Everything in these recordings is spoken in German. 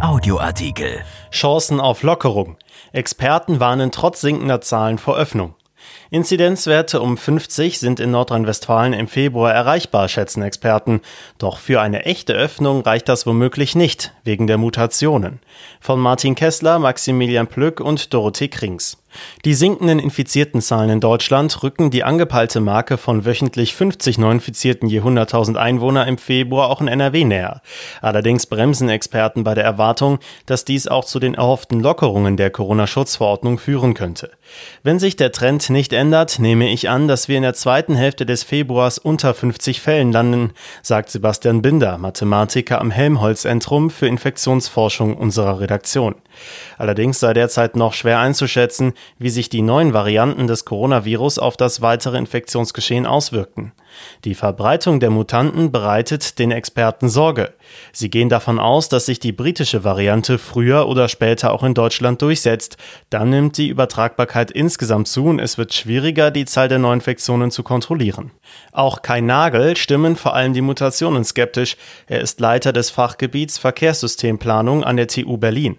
Audioartikel. Chancen auf Lockerung. Experten warnen trotz sinkender Zahlen vor Öffnung. Inzidenzwerte um 50 sind in Nordrhein-Westfalen im Februar erreichbar, schätzen Experten. Doch für eine echte Öffnung reicht das womöglich nicht, wegen der Mutationen. Von Martin Kessler, Maximilian Plück und Dorothee Krings. Die sinkenden infizierten Zahlen in Deutschland rücken die angepeilte Marke von wöchentlich 50 Neuinfizierten je 100.000 Einwohner im Februar auch in NRW näher. Allerdings bremsen Experten bei der Erwartung, dass dies auch zu den erhofften Lockerungen der Corona-Schutzverordnung führen könnte. Wenn sich der Trend nicht ändert, nehme ich an, dass wir in der zweiten Hälfte des Februars unter 50 Fällen landen, sagt Sebastian Binder, Mathematiker am Helmholtz-Zentrum für Infektionsforschung unserer Redaktion. Allerdings sei derzeit noch schwer einzuschätzen, wie sich die neuen Varianten des Coronavirus auf das weitere Infektionsgeschehen auswirkten. Die Verbreitung der Mutanten bereitet den Experten Sorge. Sie gehen davon aus, dass sich die britische Variante früher oder später auch in Deutschland durchsetzt. Dann nimmt die Übertragbarkeit insgesamt zu und es wird schwieriger, die Zahl der Neuinfektionen zu kontrollieren. Auch Kai Nagel stimmen vor allem die Mutationen skeptisch. Er ist Leiter des Fachgebiets Verkehrssystemplanung an der TU Berlin.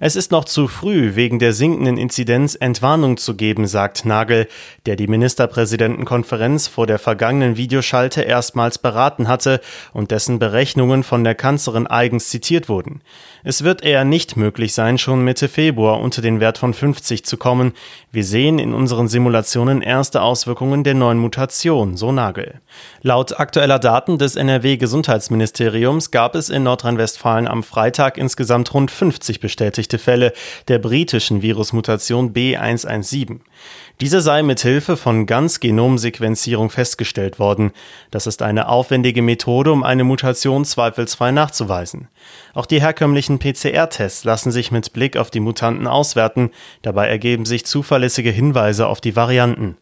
Es ist noch zu früh, wegen der sinkenden Inzidenz Entwarnung zu geben, sagt Nagel, der die Ministerpräsidentenkonferenz vor der vergangenen Videoschalte erstmals beraten hatte und dessen Berechnungen von der Kanzlerin eigens zitiert wurden. Es wird eher nicht möglich sein, schon Mitte Februar unter den Wert von 50 zu kommen. Wir sehen in unseren Simulationen erste Auswirkungen der neuen Mutation, so Nagel. Laut aktueller Daten des NRW-Gesundheitsministeriums gab es in Nordrhein-Westfalen am Freitag insgesamt rund 50 bestätigte Fälle der britischen Virusmutation B117. Diese sei mit Hilfe von Ganzgenomsequenzierung festgestellt worden. Das ist eine aufwendige Methode, um eine Mutation zweifelsfrei nachzuweisen. Auch die herkömmlichen PCR-Tests lassen sich mit Blick auf die Mutanten auswerten. Dabei ergeben sich zuverlässige Hinweise auf die Varianten.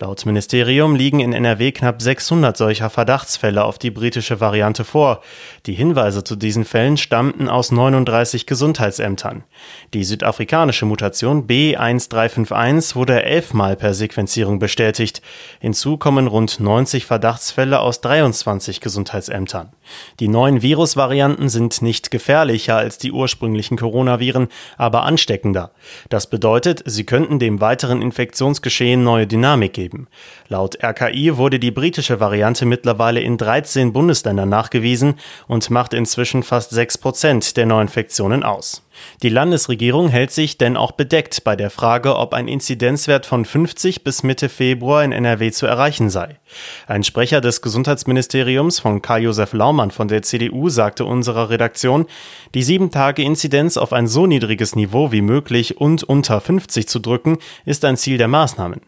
Laut Ministerium liegen in NRW knapp 600 solcher Verdachtsfälle auf die britische Variante vor. Die Hinweise zu diesen Fällen stammten aus 39 Gesundheitsämtern. Die südafrikanische Mutation B1351 wurde elfmal per Sequenzierung bestätigt. Hinzu kommen rund 90 Verdachtsfälle aus 23 Gesundheitsämtern. Die neuen Virusvarianten sind nicht gefährlicher als die ursprünglichen Coronaviren, aber ansteckender. Das bedeutet, sie könnten dem weiteren Infektionsgeschehen neue Dynamik geben geben. Laut RKI wurde die britische Variante mittlerweile in 13 Bundesländern nachgewiesen und macht inzwischen fast 6 Prozent der Neuinfektionen aus. Die Landesregierung hält sich denn auch bedeckt bei der Frage, ob ein Inzidenzwert von 50 bis Mitte Februar in NRW zu erreichen sei. Ein Sprecher des Gesundheitsministeriums von Karl-Josef Laumann von der CDU sagte unserer Redaktion, die 7-Tage-Inzidenz auf ein so niedriges Niveau wie möglich und unter 50 zu drücken, ist ein Ziel der Maßnahmen.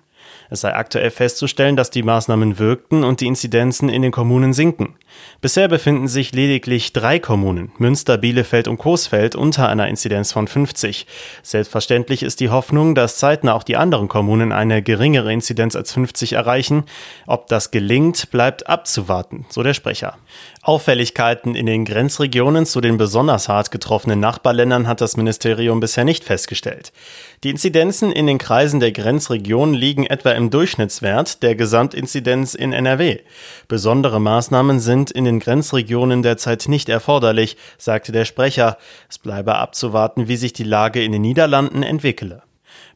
Es sei aktuell festzustellen, dass die Maßnahmen wirkten und die Inzidenzen in den Kommunen sinken. Bisher befinden sich lediglich drei Kommunen, Münster, Bielefeld und Coesfeld, unter einer Inzidenz von 50. Selbstverständlich ist die Hoffnung, dass zeitnah auch die anderen Kommunen eine geringere Inzidenz als 50 erreichen. Ob das gelingt, bleibt abzuwarten, so der Sprecher. Auffälligkeiten in den Grenzregionen zu den besonders hart getroffenen Nachbarländern hat das Ministerium bisher nicht festgestellt. Die Inzidenzen in den Kreisen der Grenzregionen liegen etwa im Durchschnittswert der Gesamtinzidenz in NRW. Besondere Maßnahmen sind in den Grenzregionen derzeit nicht erforderlich, sagte der Sprecher. Es bleibe abzuwarten, wie sich die Lage in den Niederlanden entwickle.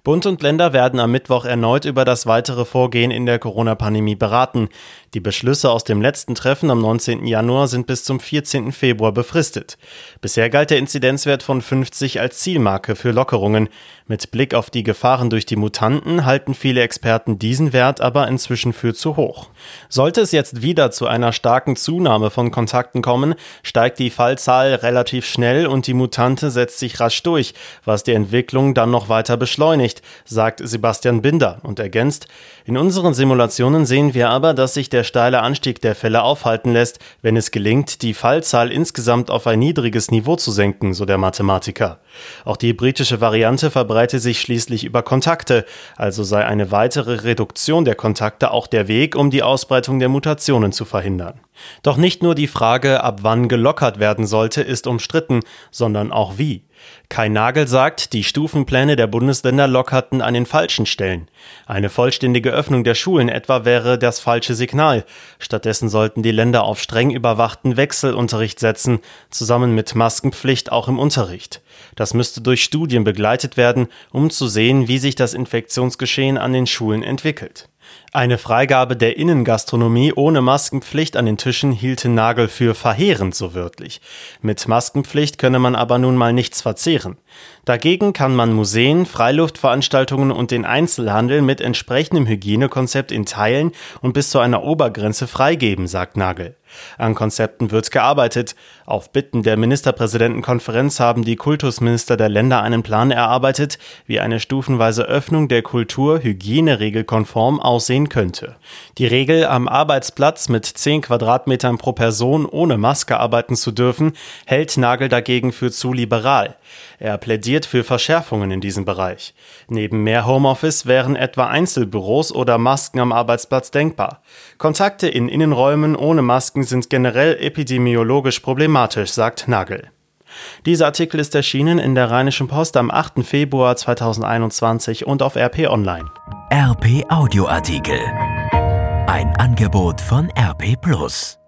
Bund und Länder werden am Mittwoch erneut über das weitere Vorgehen in der Corona-Pandemie beraten. Die Beschlüsse aus dem letzten Treffen am 19. Januar sind bis zum 14. Februar befristet. Bisher galt der Inzidenzwert von 50 als Zielmarke für Lockerungen. Mit Blick auf die Gefahren durch die Mutanten halten viele Experten diesen Wert aber inzwischen für zu hoch. Sollte es jetzt wieder zu einer starken Zunahme von Kontakten kommen, steigt die Fallzahl relativ schnell und die Mutante setzt sich rasch durch, was die Entwicklung dann noch weiter beschleunigt nicht, sagt Sebastian Binder und ergänzt, in unseren Simulationen sehen wir aber, dass sich der steile Anstieg der Fälle aufhalten lässt, wenn es gelingt, die Fallzahl insgesamt auf ein niedriges Niveau zu senken, so der Mathematiker. Auch die britische Variante verbreite sich schließlich über Kontakte, also sei eine weitere Reduktion der Kontakte auch der Weg, um die Ausbreitung der Mutationen zu verhindern. Doch nicht nur die Frage, ab wann gelockert werden sollte, ist umstritten, sondern auch wie. Kai Nagel sagt, die Stufenpläne der Bundesländer lockerten an den falschen Stellen. Eine vollständige Öffnung der Schulen etwa wäre das falsche Signal. Stattdessen sollten die Länder auf streng überwachten Wechselunterricht setzen, zusammen mit Maskenpflicht auch im Unterricht. Das müsste durch Studien begleitet werden, um zu sehen, wie sich das Infektionsgeschehen an den Schulen entwickelt. Eine Freigabe der Innengastronomie ohne Maskenpflicht an den Tischen hielte Nagel für verheerend, so wörtlich. Mit Maskenpflicht könne man aber nun mal nichts verzehren. Dagegen kann man Museen, Freiluftveranstaltungen und den Einzelhandel mit entsprechendem Hygienekonzept in Teilen und bis zu einer Obergrenze freigeben, sagt Nagel. An Konzepten wird gearbeitet. Auf Bitten der Ministerpräsidentenkonferenz haben die Kultusminister der Länder einen Plan erarbeitet, wie eine stufenweise Öffnung der Kultur hygieneregelkonform aussehen könnte. Die Regel, am Arbeitsplatz mit 10 Quadratmetern pro Person ohne Maske arbeiten zu dürfen, hält Nagel dagegen für zu liberal. Er plädiert für Verschärfungen in diesem Bereich. Neben mehr Homeoffice wären etwa Einzelbüros oder Masken am Arbeitsplatz denkbar. Kontakte in Innenräumen ohne Masken sind generell epidemiologisch problematisch, sagt Nagel. Dieser Artikel ist erschienen in der Rheinischen Post am 8. Februar 2021 und auf RP Online. RP Audioartikel. Ein Angebot von RP Plus.